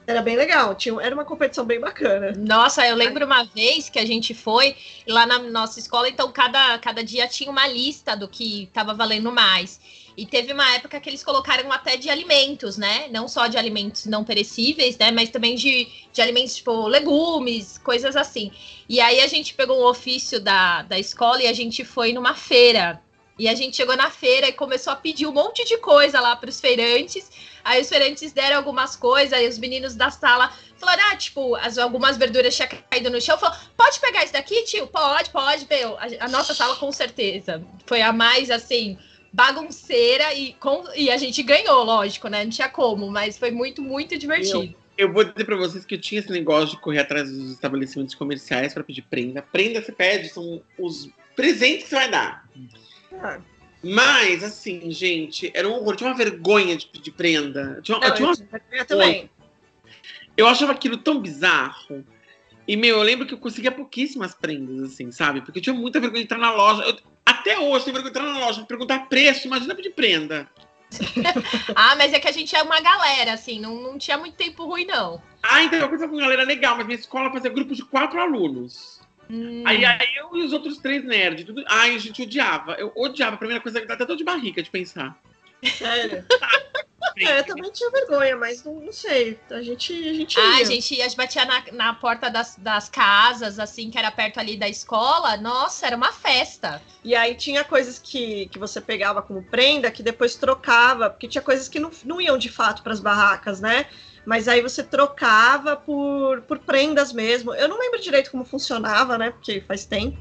Era bem legal, tinha, era uma competição bem bacana. Nossa, eu lembro uma vez que a gente foi lá na nossa escola, então cada, cada dia tinha uma lista do que estava valendo mais. E teve uma época que eles colocaram até de alimentos, né? Não só de alimentos não perecíveis, né? Mas também de, de alimentos tipo legumes, coisas assim. E aí a gente pegou um ofício da, da escola e a gente foi numa feira. E a gente chegou na feira e começou a pedir um monte de coisa lá para os feirantes. Aí os feirantes deram algumas coisas, aí os meninos da sala falaram: ah, tipo, as, algumas verduras tinham caído no chão. Falou: pode pegar isso daqui, tio? Pode, pode. Meu, a, a nossa sala com certeza foi a mais assim bagunceira e, com, e a gente ganhou, lógico, né? Não tinha como, mas foi muito, muito divertido. Eu, eu vou dizer para vocês que eu tinha esse negócio de correr atrás dos estabelecimentos comerciais para pedir prenda. Prenda você pede, são os presentes que você vai dar. Ah. Mas, assim, gente, era um horror. Tinha uma vergonha de pedir prenda. Tinha, Não, eu tinha uma... eu também. Eu achava aquilo tão bizarro. E, meu, eu lembro que eu conseguia pouquíssimas prendas, assim, sabe? Porque eu tinha muita vergonha de entrar na loja. Eu, até hoje, vergonha de entrar na loja e perguntar preço, imagina pedir prenda. ah, mas é que a gente é uma galera, assim, não, não tinha muito tempo ruim, não. Ah, então eu pensava com galera legal, mas minha escola fazia grupo de quatro alunos. Hum. Aí, aí eu e os outros três nerds, tudo. Ai, a gente odiava. Eu odiava. A primeira coisa que dá até dor de barriga de pensar. Sério? É, eu também tinha vergonha, mas não, não sei. A gente, a gente ia. Ah, a gente ia, batia na, na porta das, das casas, assim, que era perto ali da escola. Nossa, era uma festa. E aí tinha coisas que, que você pegava como prenda que depois trocava, porque tinha coisas que não, não iam de fato para as barracas, né? Mas aí você trocava por, por prendas mesmo. Eu não lembro direito como funcionava, né? Porque faz tempo.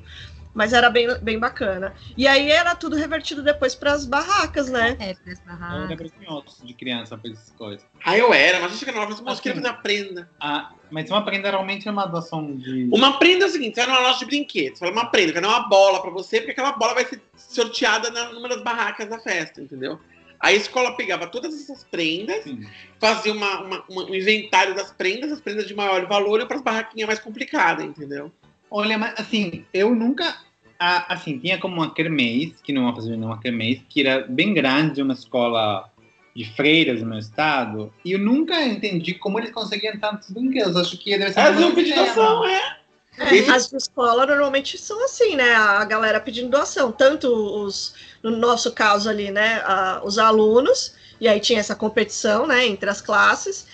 Mas era bem, bem bacana. E aí era tudo revertido depois para as barracas, né? É, para as barracas. Eu lembro de criança para essas coisas. Ah, eu era, mas a gente chega na loja e queria fazer uma prenda. Ah, mas uma prenda realmente é uma doação de. Uma prenda é o seguinte: você vai numa loja de brinquedos, fala uma prenda, quer dar uma bola para você, porque aquela bola vai ser sorteada na, numa das barracas da festa, entendeu? Aí a escola pegava todas essas prendas, Sim. fazia uma, uma, uma, um inventário das prendas, as prendas de maior valor e para as barraquinhas mais complicadas, entendeu? Olha, mas assim, eu nunca. assim, tinha como uma kermesse, que não é fazer uma kermesse, que era bem grande, uma escola de freiras no meu estado, e eu nunca entendi como eles conseguiam tantos brinquedos. Acho que deve ser. É uma é. É, as escolas normalmente são assim, né? A galera pedindo doação, tanto os, no nosso caso ali, né? A, os alunos, e aí tinha essa competição, né? Entre as classes,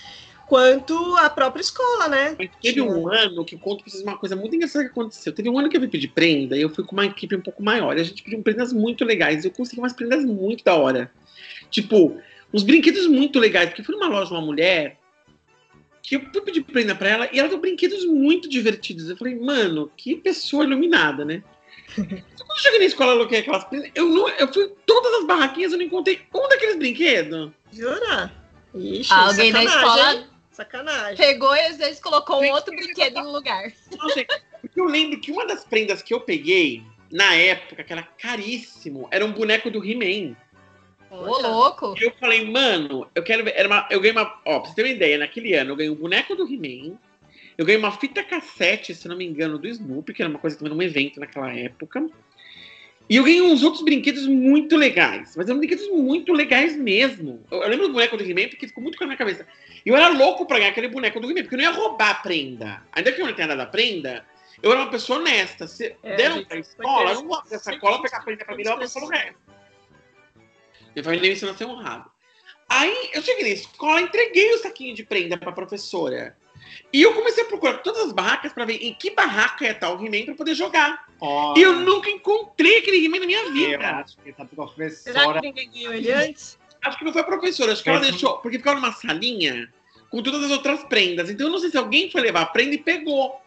quanto a própria escola, né? Teve um ano que conto pra vocês uma coisa muito engraçada que aconteceu. Teve um ano que eu fui pedir prenda e eu fui com uma equipe um pouco maior. E a gente pediu prendas muito legais. E eu consegui umas prendas muito da hora. Tipo, uns brinquedos muito legais. Porque fui numa loja de uma mulher que eu fui pedir prenda pra ela e ela deu brinquedos muito divertidos. Eu falei, mano, que pessoa iluminada, né? Quando eu cheguei na escola, eu coloquei aquelas prendas. Eu, não, eu fui todas as barraquinhas, eu não encontrei um daqueles brinquedos. Jura? Ixi, Alguém da escola? Sacanagem. Pegou e às vezes colocou um outro brinquedo no lugar. porque eu lembro que uma das prendas que eu peguei, na época, que era caríssimo, era um boneco do He-Man. Ô, louco! E eu falei, mano, eu quero ver. Era uma, eu ganhei uma. Ó, pra você ter uma ideia, naquele ano eu ganhei um boneco do He-Man. Eu ganhei uma fita cassete, se não me engano, do Snoopy, que era uma coisa que também um evento naquela época. E eu ganhei uns outros brinquedos muito legais. Mas eram brinquedos muito legais mesmo. Eu, eu lembro do boneco do He-Man porque ficou muito com a minha cabeça. E eu era louco pra ganhar aquele boneco do He-Man, porque eu não ia roubar a prenda. Ainda que eu não tenha dado a prenda, eu era uma pessoa honesta. Se é, deram pra escola, eu não vou essa cola, pegar a prenda pra mim e dar pra o resto. Minha família me ensinou a ser honrado. Aí eu cheguei na escola, entreguei o saquinho de prenda pra professora. E eu comecei a procurar todas as barracas para ver em que barraca é tal He-Man pra poder jogar. Oh. E eu nunca encontrei aquele He-Man na minha vida. Eu acho que tá professora. Será que ninguém ganhou ele antes? Acho que não foi a professora, acho que ela deixou, porque ficava numa salinha com todas as outras prendas. Então eu não sei se alguém foi levar a prenda e pegou.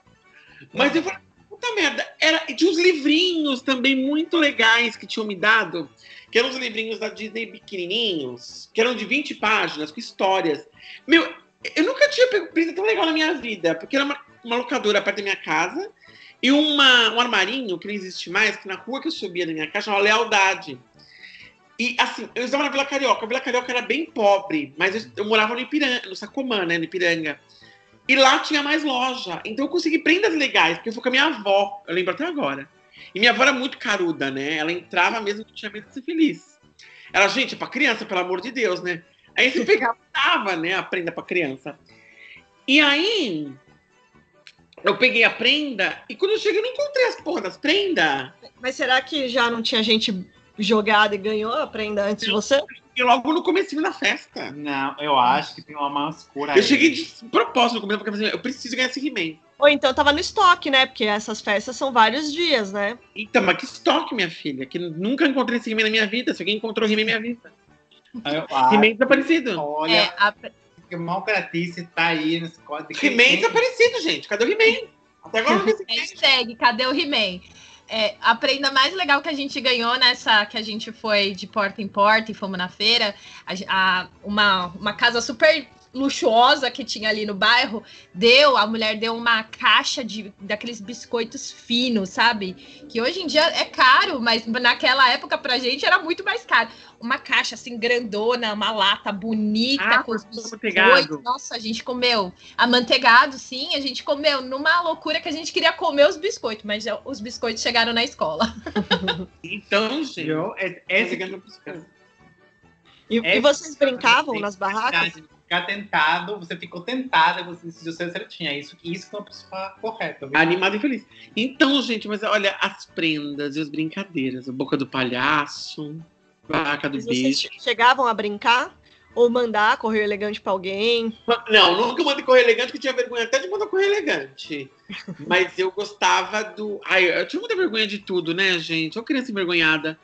Mas eu falei, puta merda, era, tinha uns livrinhos também muito legais que tinham me dado, que eram os livrinhos da Disney pequenininhos, que eram de 20 páginas, com histórias. Meu, eu nunca tinha pego tão legal na minha vida, porque era uma, uma locadora perto da minha casa e uma, um armarinho que não existe mais, que na rua que eu subia da minha casa chamava Lealdade. E assim, eu estava na Vila Carioca. A Vila Carioca era bem pobre, mas eu, eu morava no Ipiranga, no Sacomã, né, no Ipiranga. E lá tinha mais loja. Então eu consegui prendas legais, porque eu fui com a minha avó, eu lembro até agora. E minha avó era muito caruda, né? Ela entrava mesmo que tinha medo de ser feliz. Ela, gente, é pra criança, pelo amor de Deus, né? Aí você pegava, dava, né? A prenda pra criança. E aí, eu peguei a prenda e quando eu cheguei, eu não encontrei as porra das prendas. Mas será que já não tinha gente jogada e ganhou a prenda antes de você? E logo no começo da festa. Não, eu acho que tem uma mascura Eu cheguei de propósito no começo, porque eu assim, eu preciso ganhar esse He-Man. Ou então tava no estoque, né? Porque essas festas são vários dias, né? Então, mas que estoque, minha filha? Que nunca encontrei esse He-Man na minha vida. Se alguém encontrou He-Man na minha vida. He-Man desaparecido. Olha, É, a- que malgratice tá aí nesse código. He-Man desaparecido, gente. Cadê o He-Man? Até agora eu não. Hashtag, cadê o He-Man? É, a prenda mais legal que a gente ganhou nessa que a gente foi de porta em porta e fomos na feira, a, a- uma, uma casa super luxuosa que tinha ali no bairro, deu, a mulher deu uma caixa de daqueles biscoitos finos, sabe? Que hoje em dia é caro, mas naquela época pra gente era muito mais caro. Uma caixa assim grandona, uma lata bonita Ah, com os biscoitos. Nossa, a gente comeu amanteigado, sim, a gente comeu numa loucura que a gente queria comer os biscoitos, mas já- os biscoitos chegaram na escola. Então, gente. Eu, é- esse que E, É e vocês brincavam Tem nas barracas? Ficar tentado, você ficou tentada e você decidiu ser certinha. Isso, isso que é uma pessoa correta. viu? Animado e feliz. Então, gente, mas olha, as prendas e as brincadeiras. A boca do palhaço, vaca do Mas vocês bicho. che- chegavam a brincar? Ou mandar correio elegante pra alguém? Não, nunca mandei correr elegante, que tinha vergonha até de mandar correr elegante. Mas eu gostava do. Ai, eu tinha muita vergonha de tudo, né, gente? Eu criança envergonhada.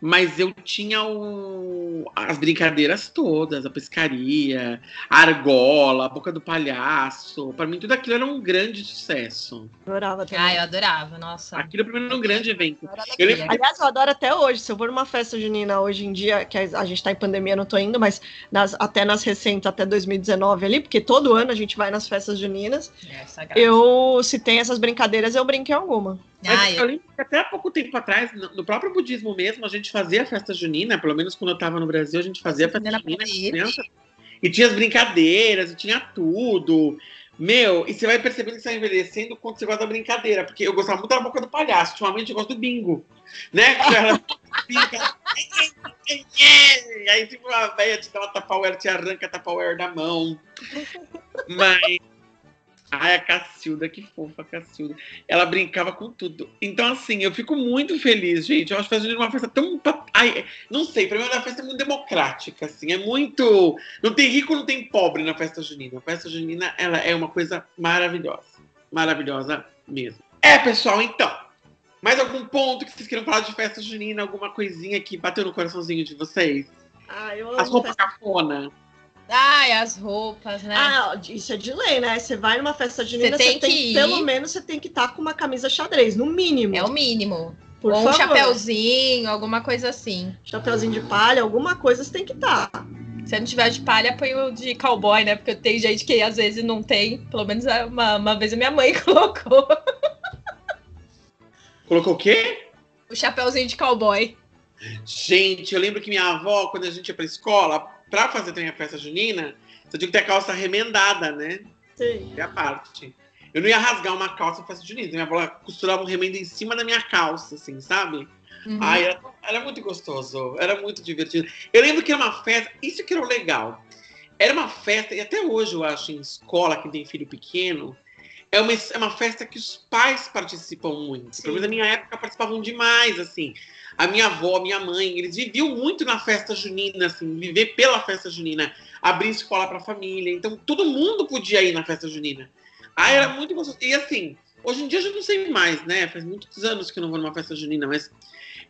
Mas eu tinha o... as brincadeiras todas, a pescaria, a argola, a boca do palhaço. Pra mim, tudo aquilo era um grande sucesso. Adorava também. Ah, eu adorava, nossa. Aquilo pra mim era um grande evento. Era Eu alegria. Aliás, eu adoro até hoje. Se eu vou numa festa junina hoje em dia, que a gente tá em pandemia, não tô indo, mas nas- até nas recentes, até 2019 ali, porque todo ano a gente vai nas festas juninas. Graça. Eu, se tem essas brincadeiras, eu brinquei alguma. Mas Ah, eu eu- lembro que até há pouco tempo atrás, no próprio budismo mesmo, a gente fazia festa junina, pelo menos quando eu estava no Brasil, a gente fazia festa Junina criança. E tinha as brincadeiras, e tinha tudo. Meu, e você vai percebendo que você vai envelhecendo quando você gosta da brincadeira. Porque eu gostava muito da boca do palhaço. Ultimamente eu gosto do bingo. Né? Que ela brinca. Aí tipo uma velha te dá uma tapauera, te arranca a tapauera da mão. Mas. Ai, a Cacilda, que fofa, a Cacilda. Ela brincava com tudo. Então, assim, eu fico muito feliz, gente. Eu acho que a Junina é uma festa tão. Ai, não sei, pra mim é uma festa muito democrática, assim. É muito. Não tem rico, não tem pobre na festa junina. A festa junina, ela é uma coisa maravilhosa. Maravilhosa mesmo. É, pessoal, então. Mais algum ponto que vocês queiram falar de festa junina? Alguma coisinha que bateu no coraçãozinho de vocês? Ah, eu As amo roupas festa... cafona. Ai, as roupas, né? Ah, isso é de lei, né? Você vai numa festa junina, Você você tem tem, que ir. pelo menos você tem que estar com uma camisa xadrez, no mínimo. é o mínimo. Por Ou um favor. chapéuzinho, alguma coisa assim. Chapeuzinho de palha, alguma coisa você tem que estar. Se não tiver de palha, põe o de cowboy, né? Porque tem gente que às vezes não tem. Pelo menos uma, uma vez a minha mãe colocou Colocou o quê? o chapéuzinho de cowboy. Gente, eu lembro que minha avó, quando a gente ia pra escola, pra fazer também a festa junina, você tinha que ter a calça remendada, né? Sim. É a parte. Eu não ia rasgar uma calça pra festa junina. Minha avó costurava um remendo em cima da minha calça, assim, sabe? Uhum. Ai, era, era muito gostoso, era muito divertido. Eu lembro que era uma festa, isso que era o legal. Era uma festa, e até hoje eu acho em escola, que tem filho pequeno, é uma, é uma festa que os pais participam muito. Sim. Pelo menos na minha época participavam demais, assim. A minha avó, a minha mãe, eles viviam muito na festa junina, assim, viver pela festa junina, abrir escola pra família. Então todo mundo podia ir na festa junina. Ah, era muito gostoso. E assim, hoje em dia eu já não sei mais, né? Faz muitos anos que eu não vou numa festa junina, mas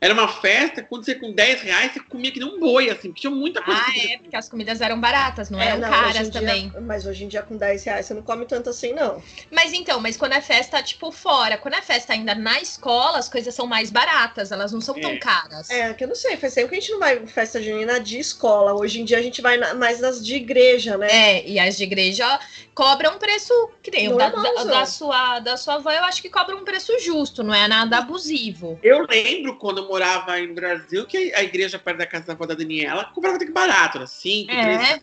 era uma festa, quando você com 10 reais, você comia que nem um boi, assim, porque tinha muita coisa. Ah, que é, porque as comidas eram baratas, não É, eram não, caras dia- também. Mas hoje em dia, com 10 reais, você não come tanto assim, não. Mas então, mas quando é festa, tipo, fora, quando é festa ainda na escola, as coisas são mais baratas, elas não são tão É. caras. É, que eu não sei, faz tempo que a gente não vai em festa junina de escola. Hoje em dia a gente vai na- mais nas de igreja, né? É, e as de igreja cobram um preço que nem o da, da, da sua, da sua avó, eu acho que cobra um preço justo, não é nada abusivo. Eu lembro quando eu morava no Brasil que a igreja perto da casa da avó da Daniela cobrava até que barato, era 5, 3 É,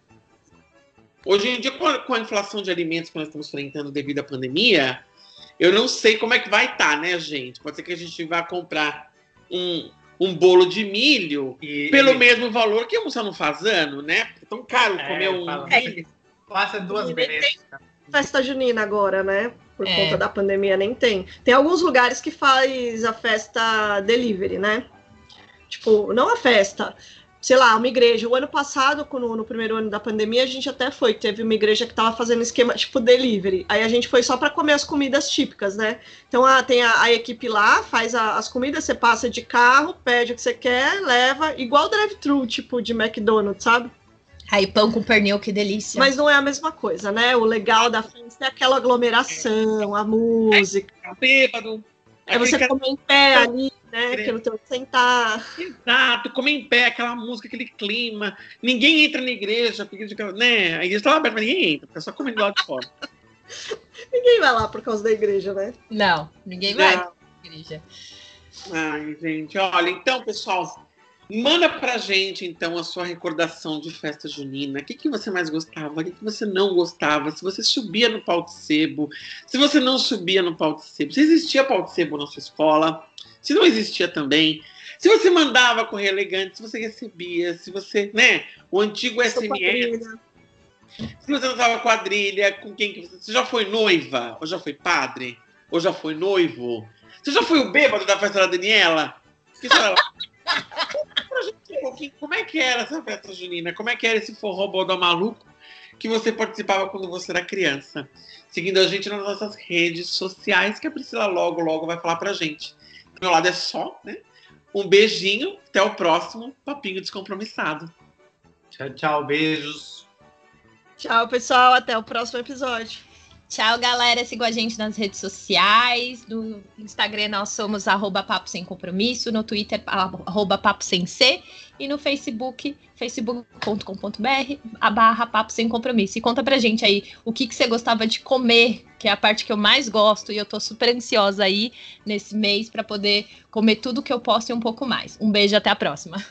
Hoje em dia, com a, com a inflação de alimentos que nós estamos enfrentando devido à pandemia, Eu não sei como é que vai estar, tá, né, gente? Pode ser que a gente vá comprar um, um bolo de milho e, pelo e... mesmo valor que almoçar no fazano, né? É tão caro é, comer um. É, passa duas vezes. Festa junina agora, né? Por é. conta da pandemia, nem tem. Tem alguns lugares que faz a festa delivery, né? Tipo, não a festa, sei lá, uma igreja. O ano passado, no, no, primeiro ano da pandemia, a gente até foi. Teve uma igreja que tava fazendo esquema tipo delivery. Aí a gente foi só para comer as comidas típicas, né? Então ah, tem a, a equipe lá, faz a, as comidas, você passa de carro, pede o que você quer, leva, igual drive-thru, tipo de McDonald's, sabe? Aí pão com pernil, que delícia. Mas não é a mesma coisa, né? O legal da festa é aquela aglomeração, a música. É, bêbado. É você comer em pé ali, né? Que não tem onde sentar. Exato, comer em pé, aquela música, aquele clima. Ninguém entra na igreja, porque né? a igreja está aberta, mas ninguém entra, fica só comendo lá de fora. ninguém vai lá por causa da igreja, né? Não, ninguém vai não. igreja. Ai, gente, olha, então, pessoal, Manda pra gente, então, a sua recordação de festa junina. O que, que você mais gostava? O que, que você não gostava? Se você subia no pau de sebo, se você não subia no pau de sebo, se existia pau de sebo na sua escola, se não existia também, se você mandava correr elegante, se você recebia, se você, né, o antigo SMS. Se você usava quadrilha, com quem que você. Você já foi noiva? Ou já foi padre? Ou já foi noivo? Você já foi o bêbado da festa da Daniela? Que gente um pouquinho como é que era essa festa junina, como é que era esse forró bodó maluco que você participava quando você era criança. Seguindo a gente nas nossas redes sociais, que a Priscila logo, logo vai falar pra gente. Do meu lado é só, né? Um beijinho, até o próximo Papinho Descompromissado. Tchau, tchau, beijos. Tchau, pessoal, até o próximo episódio. Tchau, galera. Sigam a gente nas redes sociais. No Instagram nós somos arroba Papo Sem Compromisso, no Twitter, arroba Papo Sem C, e no Facebook, facebook.com.br, a barra Papo Sem Compromisso. E conta pra gente aí o que, que você gostava de comer, que é a parte que eu mais gosto, e eu tô super ansiosa aí nesse mês para poder comer tudo que eu posso e um pouco mais. Um beijo, até a próxima.